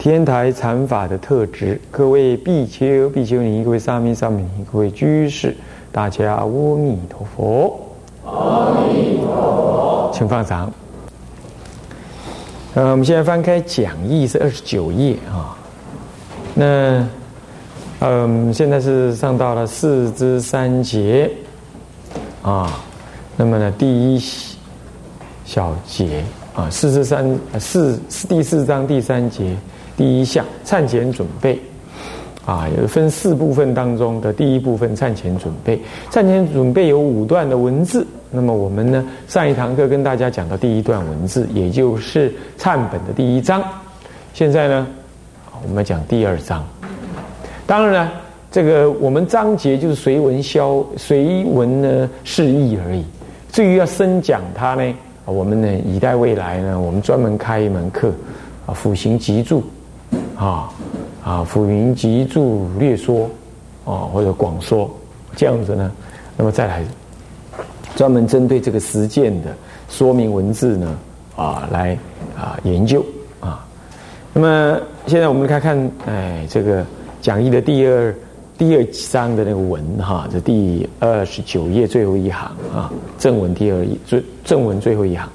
天台禅法的特质，各位比丘、比丘尼，各位沙弥、沙弥尼，各位居士，大家阿弥陀佛。阿弥陀佛。请放掌。呃，我们现在翻开讲义是二十九页啊。那，嗯，现在是上到了四之三节啊。那么呢，第一小节啊，四之三四第四章第三节第一项忏前准备啊，有分四部分当中的第一部分忏前准备。忏前准备有五段的文字。那么我们呢，上一堂课跟大家讲到第一段文字，也就是忏本的第一章。现在呢，我们讲第二章。当然呢，这个我们章节就是随文消随文呢释义而已。至于要深讲它呢，我们呢以待未来呢，我们专门开一门课啊，辅行集注啊啊，浮云集注略说啊，或者广说这样子呢，那么再来专门针对这个实践的说明文字呢啊来啊研究啊。那么现在我们看看，哎，这个。讲义的第二第二章的那个文哈，这第二十九页最后一行啊，正文第二最正文最后一行，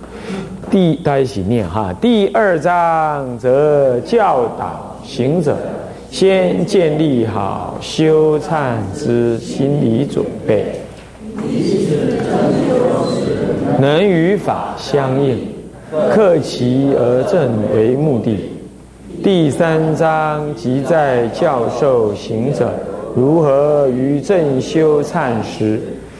第大家一起念哈。第二章则教导行者先建立好修忏之心理准备，能与法相应，克其而正为目的。第三章即在教授行者如何于正修忏时，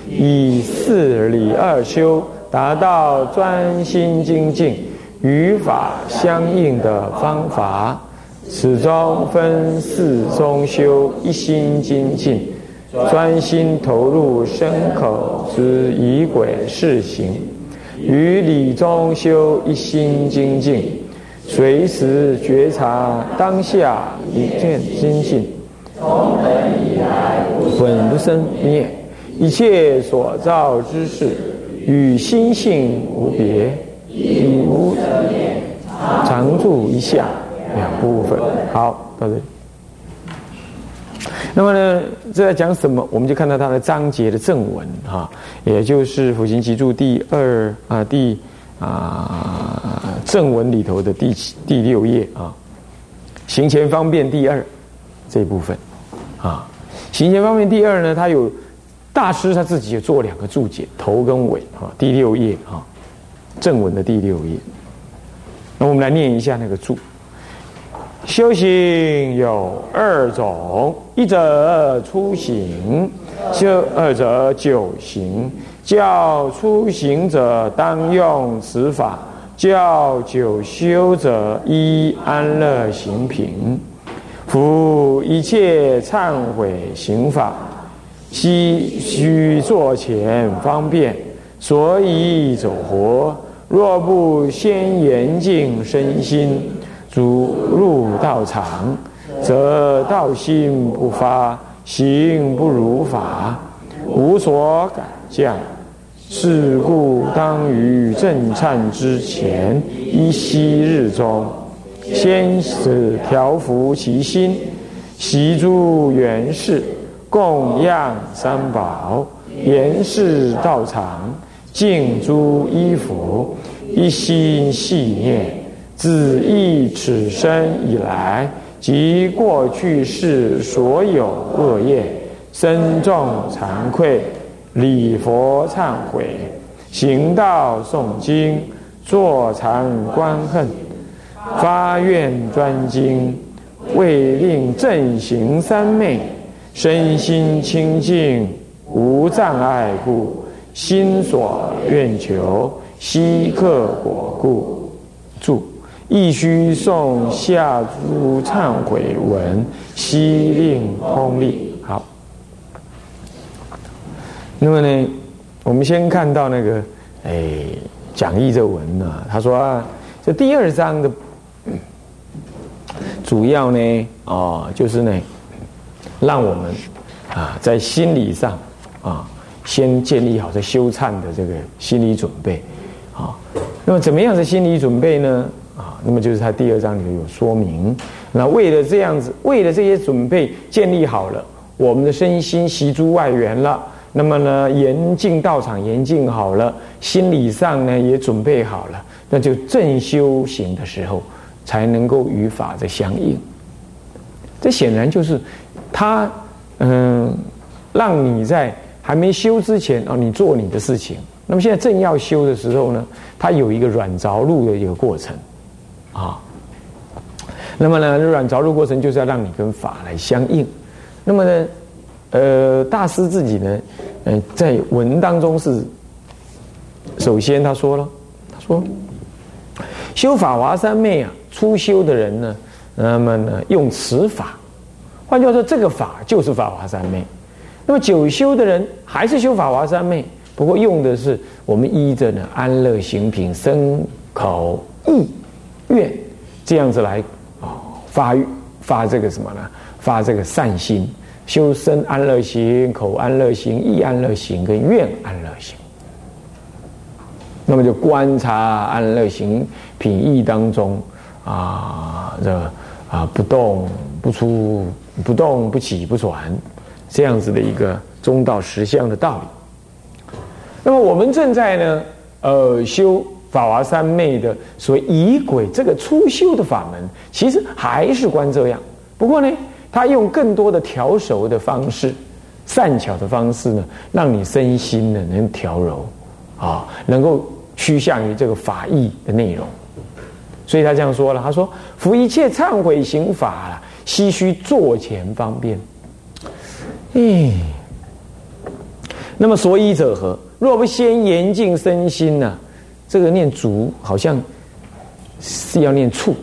以四理二修达到专心精进与法相应的方法。此中分四中修一心精进，专心投入身口之仪轨事行；于理中修一心精进。随时觉察当下一念心性，从本以来本不生灭，一切所造之事与心性无别，亦无，常住一下两部分。好，到这里。那么呢，这在讲什么？我们就看到它的章节的正文哈，也就是《辅行集注》第二啊第。啊，正文里头的第七第六页啊，行前方便第二这一部分啊，行前方便第二呢，它有大师他自己也做两个注解，头跟尾啊，第六页啊，正文的第六页。那我们来念一下那个注：修行有二种，一者出行，修二者久行。教出行者当用此法，教久修者依安乐行品。夫一切忏悔行法，悉须做前方便，所以走活。若不先严净身心，诸入道场，则道心不发，行不如法，无所感降。是故当于正忏之前一息日中，先使调伏其心，习诸元事，供养三宝，严饰道场，敬诸衣服，一心系念，自忆此生以来及过去世所有恶业，深重惭愧。礼佛忏悔，行道诵经，坐禅观恨，发愿专精，为令正行三昧，身心清净无障碍故，心所愿求，悉克果故。注：亦须诵下诸忏悔文，悉令通利。好，那么呢，我们先看到那个，哎，讲义这文呢，他说啊，这第二章的主要呢，啊，就是呢，让我们啊，在心理上啊，先建立好这修忏的这个心理准备，啊，那么怎么样的心理准备呢？啊，那么就是他第二章里面有说明。那为了这样子，为了这些准备建立好了，我们的身心习诸外缘了。那么呢，严禁道场严禁好了，心理上呢也准备好了，那就正修行的时候才能够与法的相应。这显然就是他嗯，让你在还没修之前啊，你做你的事情。那么现在正要修的时候呢，它有一个软着陆的一个过程。啊，那么呢，软着陆过程就是要让你跟法来相应。那么呢，呃，大师自己呢，嗯，在文当中是，首先他说了，他说，修法华三昧啊，初修的人呢，那么呢，用此法，换句话说，这个法就是法华三昧。那么久修的人还是修法华三昧，不过用的是我们依着呢安乐行品身口意。愿这样子来啊发发这个什么呢？发这个善心，修身安乐行、口安乐行、意安乐行跟愿安乐行。那么就观察安乐行品意当中啊这啊不动不出、不动不起不转这样子的一个中道实相的道理。那么我们正在呢呃修。法华三昧的所谓仪轨，这个初修的法门，其实还是观这样。不过呢，他用更多的调熟的方式、善巧的方式呢，让你身心呢能调柔，啊，能够趋向于这个法义的内容。所以他这样说了：“他说，服一切忏悔行法，唏嘘坐前方便。嗯，那么所以者何？若不先严净身心呢？”这个念足好像是要念处，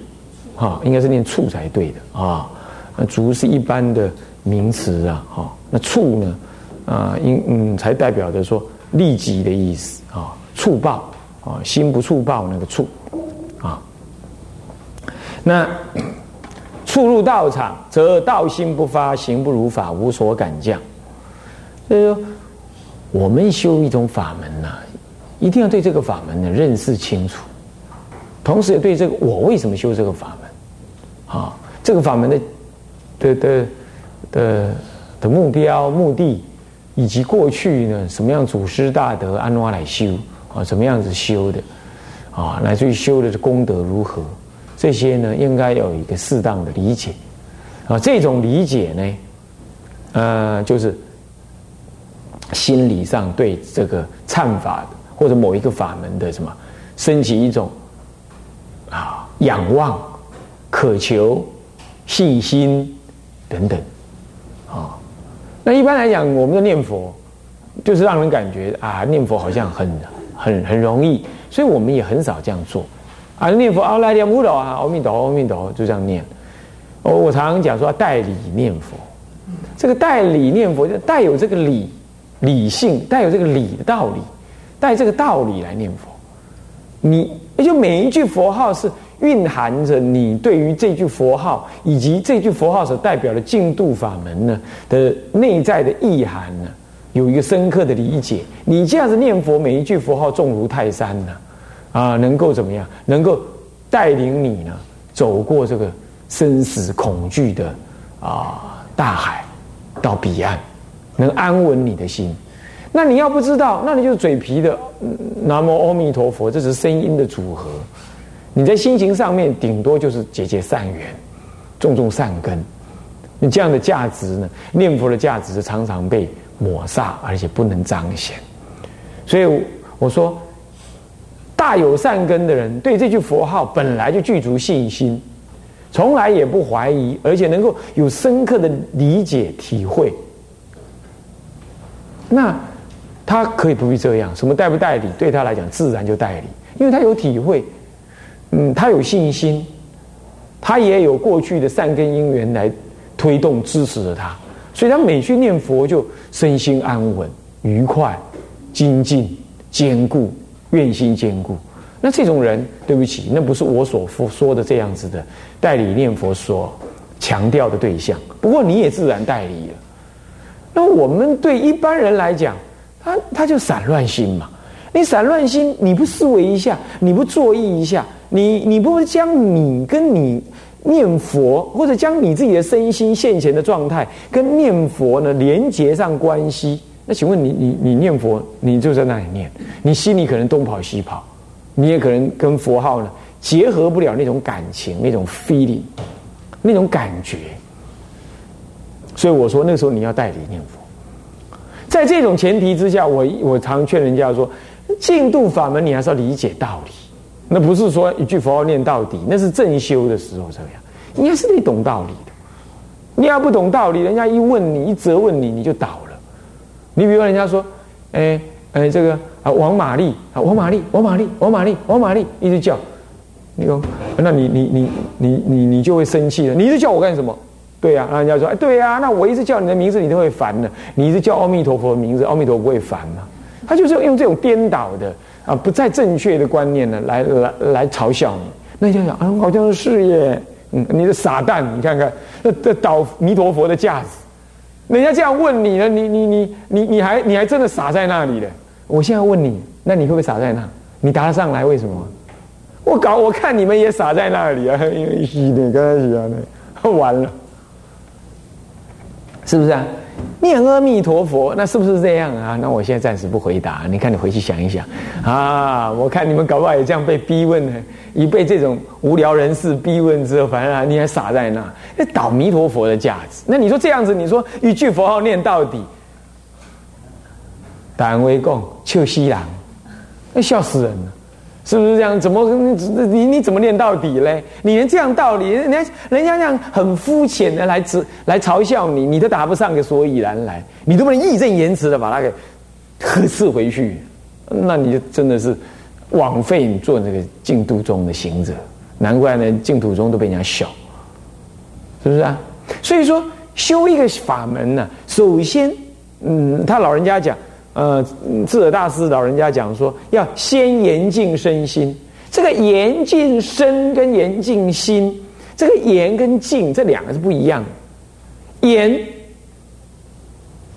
哈，应该是念处才对的啊。那足是一般的名词啊，哈。那处呢，啊，应嗯才代表着说立即的意思啊，触报啊，心不触报那个触啊。那触入道场，则道心不发，行不如法，无所感降。所以说，我们修一种法门呢。一定要对这个法门呢认识清楚，同时也对这个我为什么修这个法门，啊，这个法门的的的的的目标目的，以及过去呢什么样祖师大德安怎来修啊，怎么样子修的啊，乃至于修的功德如何，这些呢应该有一个适当的理解。啊，这种理解呢，呃，就是心理上对这个忏法的。或者某一个法门的什么，升起一种啊仰望、渴求、信心等等啊。那一般来讲，我们的念佛就是让人感觉啊，念佛好像很很很容易，所以我们也很少这样做啊。念佛阿弥陀佛啊，阿弥陀佛，阿弥陀佛，就这样念。我我常常讲说代理念佛，这个代理念佛就带有这个理理性，带有这个理的道理。带这个道理来念佛，你也就每一句佛号是蕴含着你对于这句佛号以及这句佛号所代表的净度法门呢的内在的意涵呢，有一个深刻的理解。你这样子念佛，每一句佛号重如泰山呢，啊，能够怎么样？能够带领你呢走过这个生死恐惧的啊大海，到彼岸，能安稳你的心。那你要不知道，那你就是嘴皮的南无阿弥陀佛，这是声音的组合。你在心情上面，顶多就是结结善缘，种种善根。你这样的价值呢？念佛的价值常常被抹煞，而且不能彰显。所以我说，大有善根的人，对这句佛号本来就具足信心，从来也不怀疑，而且能够有深刻的理解体会。那。他可以不必这样，什么代不代理，对他来讲自然就代理，因为他有体会。嗯，他有信心，他也有过去的善根因缘来推动支持着他，所以他每去念佛就身心安稳、愉快、精进、坚固、愿心坚固。那这种人，对不起，那不是我所说的这样子的代理念佛所强调的对象。不过你也自然代理了。那我们对一般人来讲，他他就散乱心嘛。你散乱心，你不思维一下，你不作意一下，你你不会将你跟你念佛，或者将你自己的身心现前的状态跟念佛呢连接上关系，那请问你你你念佛，你就在那里念，你心里可能东跑西跑，你也可能跟佛号呢结合不了那种感情、那种 feeling、那种感觉。所以我说，那时候你要代理念佛。在这种前提之下，我我常劝人家说，净度法门你还是要理解道理，那不是说一句佛号念到底，那是正修的时候这样，你还是得懂道理的。你要不懂道理，人家一问你，一责问你，你就倒了。你比如人家说，哎哎，这个啊，王玛丽啊，王玛丽，王玛丽，王玛丽，王玛丽，一直叫，你说，那你你你你你你就会生气了，你一直叫我干什么？对呀，那人家说，哎，对呀，那我一直叫你的名字，你都会烦的。你一直叫阿弥陀佛的名字，阿弥陀佛不会烦吗？他就是用这种颠倒的啊，不再正确的观念呢，来来来嘲笑你。那你想想啊，好像是耶，嗯，你的傻蛋，你看看，那这倒弥陀佛的架子，人家这样问你呢，你你你你你还你还真的傻在那里了。我现在问你，那你会不会傻在那？你答得上来？为什么？我搞，我看你们也傻在那里啊，因为是的，刚开始啊，那完了。是不是啊？念阿弥陀佛，那是不是这样啊？那我现在暂时不回答。你看，你回去想一想啊。我看你们搞不好也这样被逼问呢。一被这种无聊人士逼问之后，反正你还傻在那，那倒弥陀佛的架子。那你说这样子，你说一句佛号念到底，胆为共，秋西郎，那笑死人了。是不是这样？怎么你你怎么练到底嘞？你连这样道理，人家人家这样很肤浅的来指来嘲笑你，你都答不上个所以然来，你都不能义正言辞的把它给呵斥回去，那你就真的是枉费你做那个净土中的行者。难怪呢，净土中都被人家笑，是不是啊？所以说修一个法门呢，首先，嗯，他老人家讲。呃，智者大师老人家讲说，要先严净身心。这个严净身跟严净心，这个严跟净这两个是不一样的。严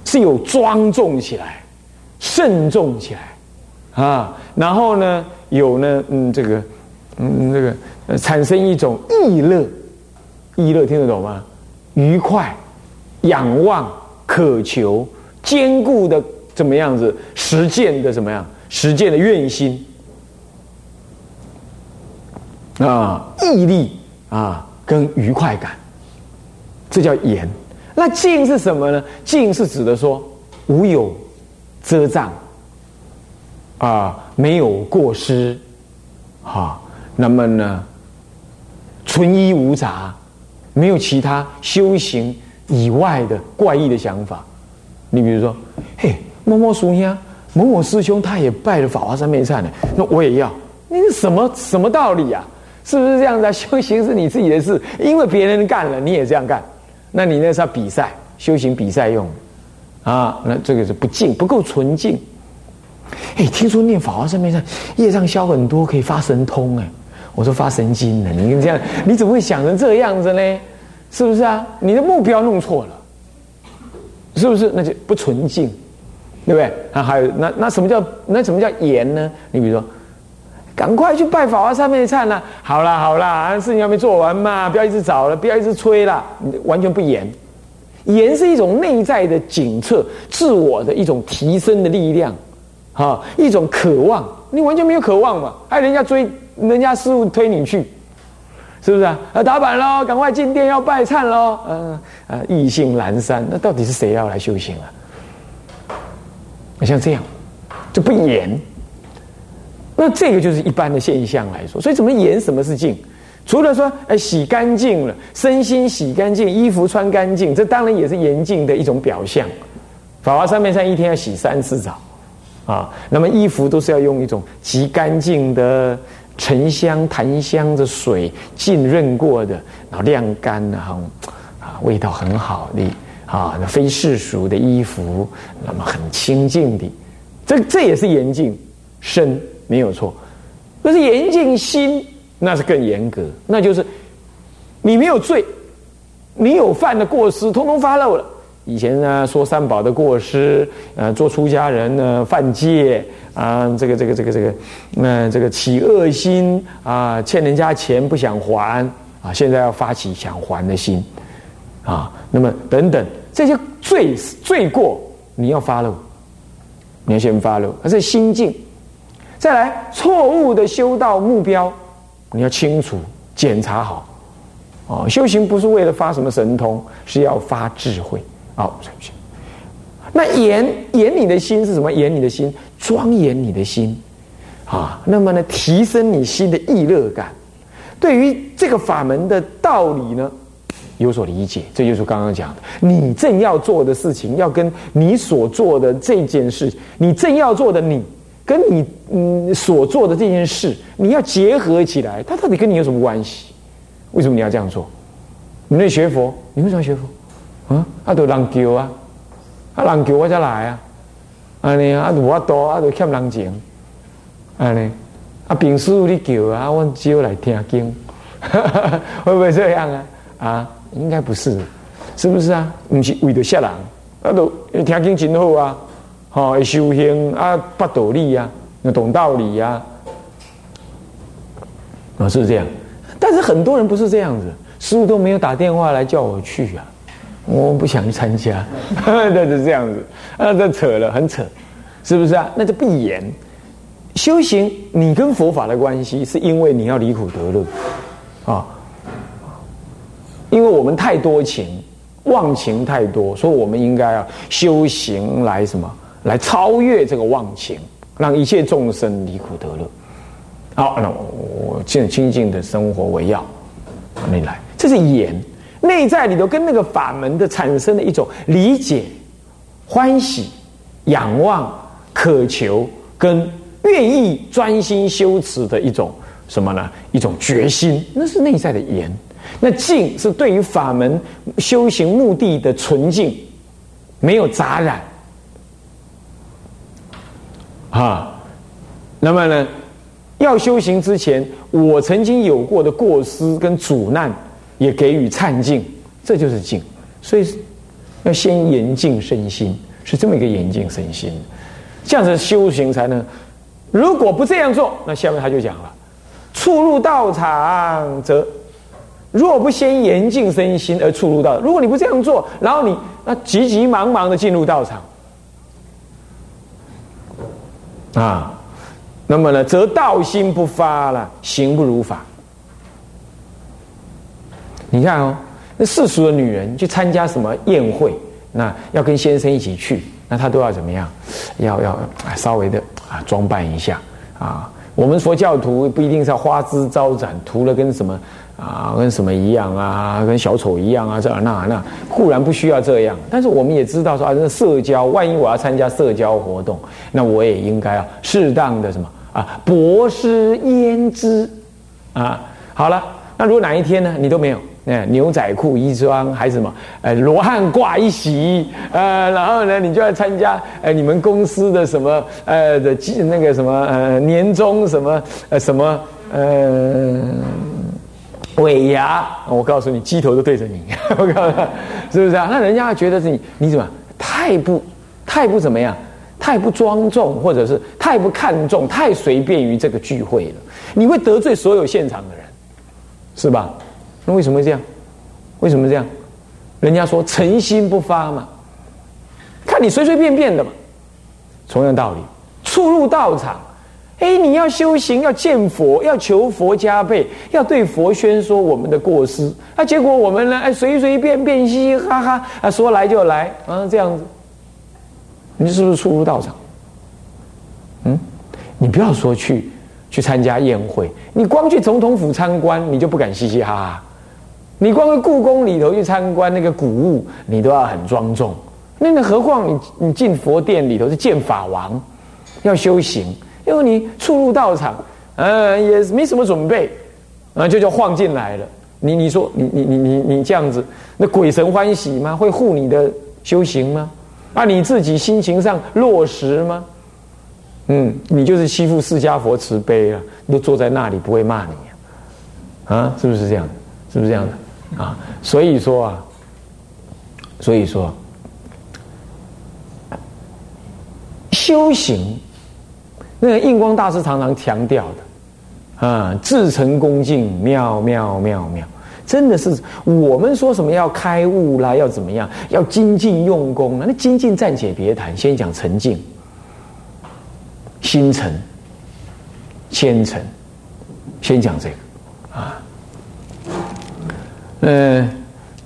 是有庄重起来、慎重起来啊，然后呢，有呢，嗯，这个，嗯，这个产生一种意乐，意乐听得懂吗？愉快、仰望、渴求、坚固的。怎么样子实践的怎么样？实践的愿心啊，毅力啊，跟愉快感，这叫严。那静是什么呢？静是指的说无有遮障啊，没有过失啊。那么呢，纯一无杂，没有其他修行以外的怪异的想法。你比如说，嘿。某某叔兄，某某师兄，他也拜了法华三昧忏呢。那我也要，你是什么什么道理啊？是不是这样子啊？修行是你自己的事，因为别人干了，你也这样干。那你那是要比赛，修行比赛用啊？那这个是不净，不够纯净。哎，听说念法华三昧忏，业障消很多，可以发神通哎。我说发神经呢？你这样，你怎么会想成这样子呢？是不是啊？你的目标弄错了，是不是？那就不纯净。对不对？啊，还有那那什么叫那什么叫严呢？你比如说，赶快去拜法华三昧忏了。好啦好啦，事情还没做完嘛，不要一直找了，不要一直催了，完全不严。严是一种内在的警测，自我的一种提升的力量，哈，一种渴望。你完全没有渴望嘛？还人家追，人家师傅推你去，是不是啊？啊，打板喽，赶快进店要拜忏喽。嗯啊，意兴阑珊，那到底是谁要来修行啊？像这样就不严，那这个就是一般的现象来说。所以怎么严？什么是净？除了说哎洗干净了，身心洗干净，衣服穿干净，这当然也是严净的一种表象。法华三昧山一天要洗三次澡啊，那么衣服都是要用一种极干净的沉香、檀香的水浸润过的，然后晾干啊，啊，味道很好的啊，那非世俗的衣服，那么很清净的，这这也是严禁身没有错。可是严禁心，那是更严格，那就是你没有罪，你有犯的过失，通通发漏了。以前呢，说三宝的过失，呃，做出家人呢犯戒啊，这个这个这个这个，那这个起恶心啊，欠人家钱不想还啊，现在要发起想还的心啊，那么等等这些罪罪过，你要发漏，你要先发漏，而是心境。再来，错误的修道目标，你要清楚检查好。哦，修行不是为了发什么神通，是要发智慧。哦，那严严你的心是什么？严你的心，庄严你的心，啊，那么呢，提升你心的意乐感，对于这个法门的道理呢，有所理解。这就是刚刚讲的，你正要做的事情，要跟你所做的这件事，你正要做的你，跟你嗯所做的这件事，你要结合起来，它到底跟你有什么关系？为什么你要这样做？你那学佛，你为什么学佛？啊！啊，都人叫啊，啊，人叫我才来啊，安尼啊，啊，无法多，啊，都欠人情，安尼，啊，平时你叫啊，我只有来听经，会不会这样啊？啊，应该不是，是不是啊？不是为了吓人，啊，都听经真好啊，吼，修行啊，八道理啊，懂道理啊，啊，是这样。但是很多人不是这样子，师傅都没有打电话来叫我去啊。我不想去参加，那是这样子，啊，这扯了，很扯，是不是啊？那就闭眼修行，你跟佛法的关系，是因为你要离苦得乐啊。因为我们太多情，忘情太多，所以我们应该要修行来什么？来超越这个忘情，让一切众生离苦得乐。好，那我尽清净的生活为要，你来，这是言。内在里头跟那个法门的产生的一种理解、欢喜、仰望、渴求，跟愿意专心修持的一种什么呢？一种决心，那是内在的言。那静是对于法门修行目的的纯净，没有杂染。啊，那么呢，要修行之前，我曾经有过的过失跟阻难。也给予忏敬，这就是敬。所以要先严净身心，是这么一个严净身心，这样子修行才能。如果不这样做，那下面他就讲了：初入道场，则若不先严净身心而初入道，如果你不这样做，然后你那急急忙忙的进入道场，啊，那么呢，则道心不发了，行不如法。你看哦，那世俗的女人去参加什么宴会，那要跟先生一起去，那她都要怎么样？要要稍微的啊装扮一下啊。我们佛教徒不一定是要花枝招展，涂了跟什么啊，跟什么一样啊，跟小丑一样啊，这那那固然不需要这样，但是我们也知道说啊，这社交，万一我要参加社交活动，那我也应该啊适当的什么啊，博施胭脂啊。好了，那如果哪一天呢，你都没有。哎，牛仔裤一双，还什么？呃，罗汉挂一袭，呃，然后呢，你就要参加呃你们公司的什么呃的那个什么呃年终什么呃什么呃尾牙，我告诉你，鸡头都对着你，我告诉你，是不是啊？那人家觉得是你，你怎么太不太不怎么样，太不庄重，或者是太不看重，太随便于这个聚会了，你会得罪所有现场的人，是吧？那为什么这样？为什么这样？人家说诚心不发嘛，看你随随便便的嘛。同样道理，初入道场，哎，你要修行，要见佛，要求佛加倍，要对佛宣说我们的过失。啊，结果我们呢，哎，随随便便，嘻嘻哈哈，啊，说来就来，啊，这样子，你是不是初入道场？嗯，你不要说去去参加宴会，你光去总统府参观，你就不敢嘻嘻哈哈。你光在故宫里头去参观那个古物，你都要很庄重。那那何况你你进佛殿里头是见法王，要修行，因为你初入道场，呃，也没什么准备，啊，就叫晃进来了。你你说你你你你你这样子，那鬼神欢喜吗？会护你的修行吗？啊，你自己心情上落实吗？嗯，你就是欺负释迦佛慈悲了，都坐在那里不会骂你啊？是不是这样？是不是这样的？啊，所以说啊，所以说修行，那个印光大师常常强调的啊，至诚恭敬，妙妙妙妙。真的是我们说什么要开悟啦，要怎么样，要精进用功啊？那精进暂且别谈，先讲沉静、心诚、虔诚，先讲这个啊。嗯，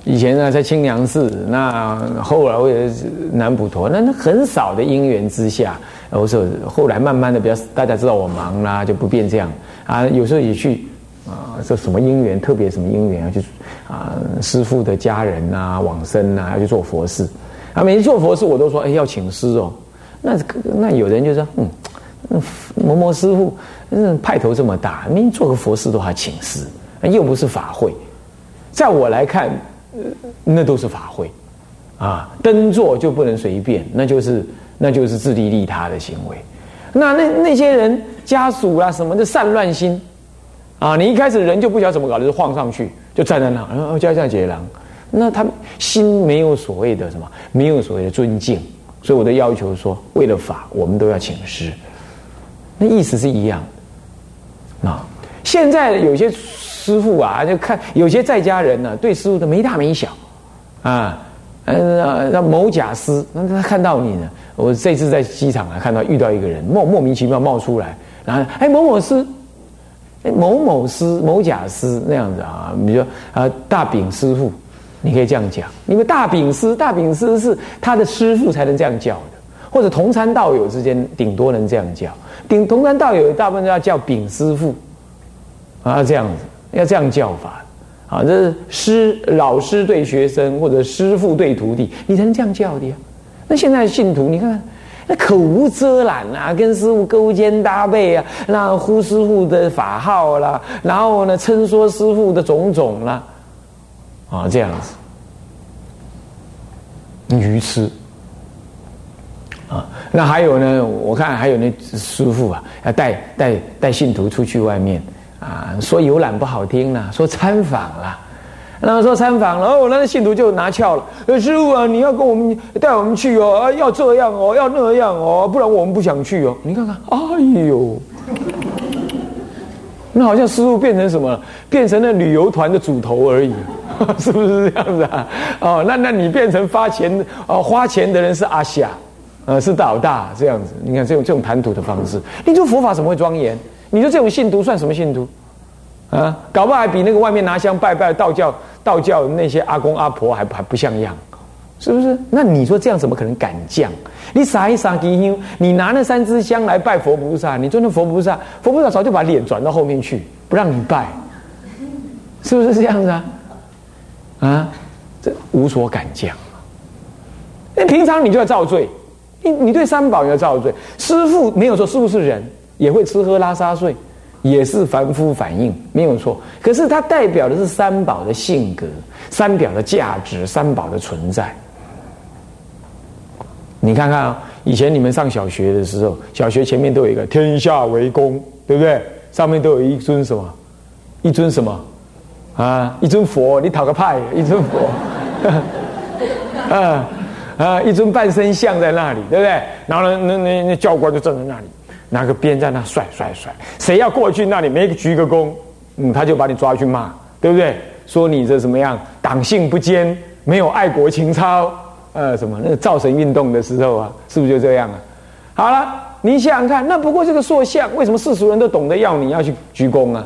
以前呢在清凉寺，那后来我也南普陀，那那很少的因缘之下，我说后来慢慢的比较大家知道我忙啦，就不便这样啊。有时候也去。啊，这什么因缘？特别什么因缘要去啊？师傅的家人啊，往生啊，要去做佛事。啊，每次做佛事，我都说，哎，要请师哦。那那有人就说，嗯，摩摩师傅，嗯，派头这么大，你做个佛事都还请师，又不是法会。在我来看，那都是法会。啊，登座就不能随便，那就是那就是自利利他的行为。那那那些人家属啊，什么的散乱心。啊，你一开始人就不晓得怎么搞的，就晃上去，就站在那，然后叫叫解郎，那他心没有所谓的什么，没有所谓的尊敬，所以我的要求说，为了法，我们都要请师，那意思是一样。啊，现在有些师傅啊，就看有些在家人呢，对师傅的没大没小，啊，嗯，那某甲师，那他看到你呢，我这次在机场啊，看到遇到一个人莫莫名其妙冒出来，然后哎某某师。某某师、某甲师那样子啊，比如说啊，大饼师傅，你可以这样讲。因为大饼师、大饼师是他的师傅才能这样叫的，或者同参道友之间顶多能这样叫。顶同参道友大部分都要叫丙师傅啊，这样子要这样叫法啊。这是师老师对学生，或者师傅对徒弟，你才能这样叫的呀。那现在信徒，你看。那口无遮拦啊，跟师傅勾肩搭背啊，那呼师傅的法号啦，然后呢称说师傅的种种啦，啊这样子，愚痴啊。那还有呢，我看还有那师傅啊，要带带带信徒出去外面啊，说游览不好听啦，说参访啦。那说参访了哦，那信徒就拿翘了。师傅啊，你要跟我们带我们去哦，要这样哦，要那样哦，不然我们不想去哦。你看看，哎呦，那好像师傅变成什么了？变成了旅游团的主头而已，是不是这样子啊？哦，那那你变成发钱哦，花钱的人是阿夏，呃，是老大这样子。你看这种这种谈吐的方式，你说佛法怎么会庄严？你说这种信徒算什么信徒？啊，搞不好还比那个外面拿香拜拜道教道教那些阿公阿婆还还不像样，是不是？那你说这样怎么可能敢降？你撒一撒吉香，你拿那三支香来拜佛菩萨，你尊那佛菩萨，佛菩萨早就把脸转到后面去，不让你拜，是不是这样子啊？啊，这无所敢降。那平常你就要造罪，你你对三宝要造罪。师傅没有说，师傅是人，也会吃喝拉撒睡。也是凡夫反应，没有错。可是它代表的是三宝的性格、三表的价值、三宝的存在。你看看啊，以前你们上小学的时候，小学前面都有一个“天下为公”，对不对？上面都有一尊什么？一尊什么？啊，一尊佛，你讨个派，一尊佛，啊啊，一尊半身像在那里，对不对？然后呢，那那那教官就站在那里。拿个鞭在那甩甩甩，谁要过去那里没鞠个躬，嗯，他就把你抓去骂，对不对？说你这怎么样，党性不坚，没有爱国情操，呃，什么那个造神运动的时候啊，是不是就这样啊？好了，你想想看，那不过是个塑像，为什么世俗人都懂得要你要去鞠躬啊？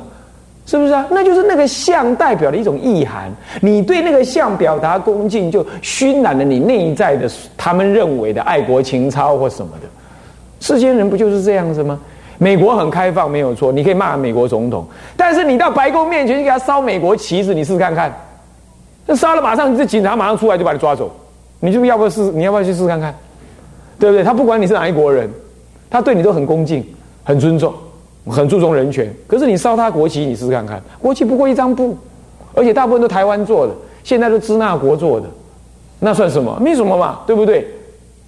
是不是啊？那就是那个像代表的一种意涵，你对那个像表达恭敬，就熏染了你内在的他们认为的爱国情操或什么的。世间人不就是这样子吗？美国很开放，没有错，你可以骂美国总统，但是你到白宫面前去给他烧美国旗子，你试试看看，那烧了马上这警察马上出来就把你抓走，你就要不要试？你要不要去试试看看？对不对？他不管你是哪一国人，他对你都很恭敬、很尊重，很注重人权。可是你烧他国旗，你试试看看，国旗不过一张布，而且大部分都台湾做的，现在都支那国做的，那算什么？没什么嘛，对不对？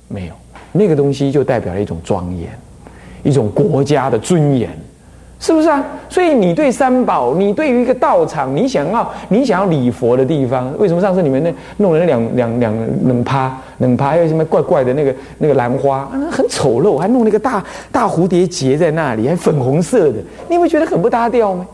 没有，那个东西就代表了一种庄严，一种国家的尊严。是不是啊？所以你对三宝，你对于一个道场，你想要你想要礼佛的地方，为什么上次你们那弄了那两两两冷趴冷趴，还有什么怪怪的那个那个兰花，很丑陋，还弄了一个大大蝴蝶结在那里，还粉红色的，你会觉得很不搭调吗？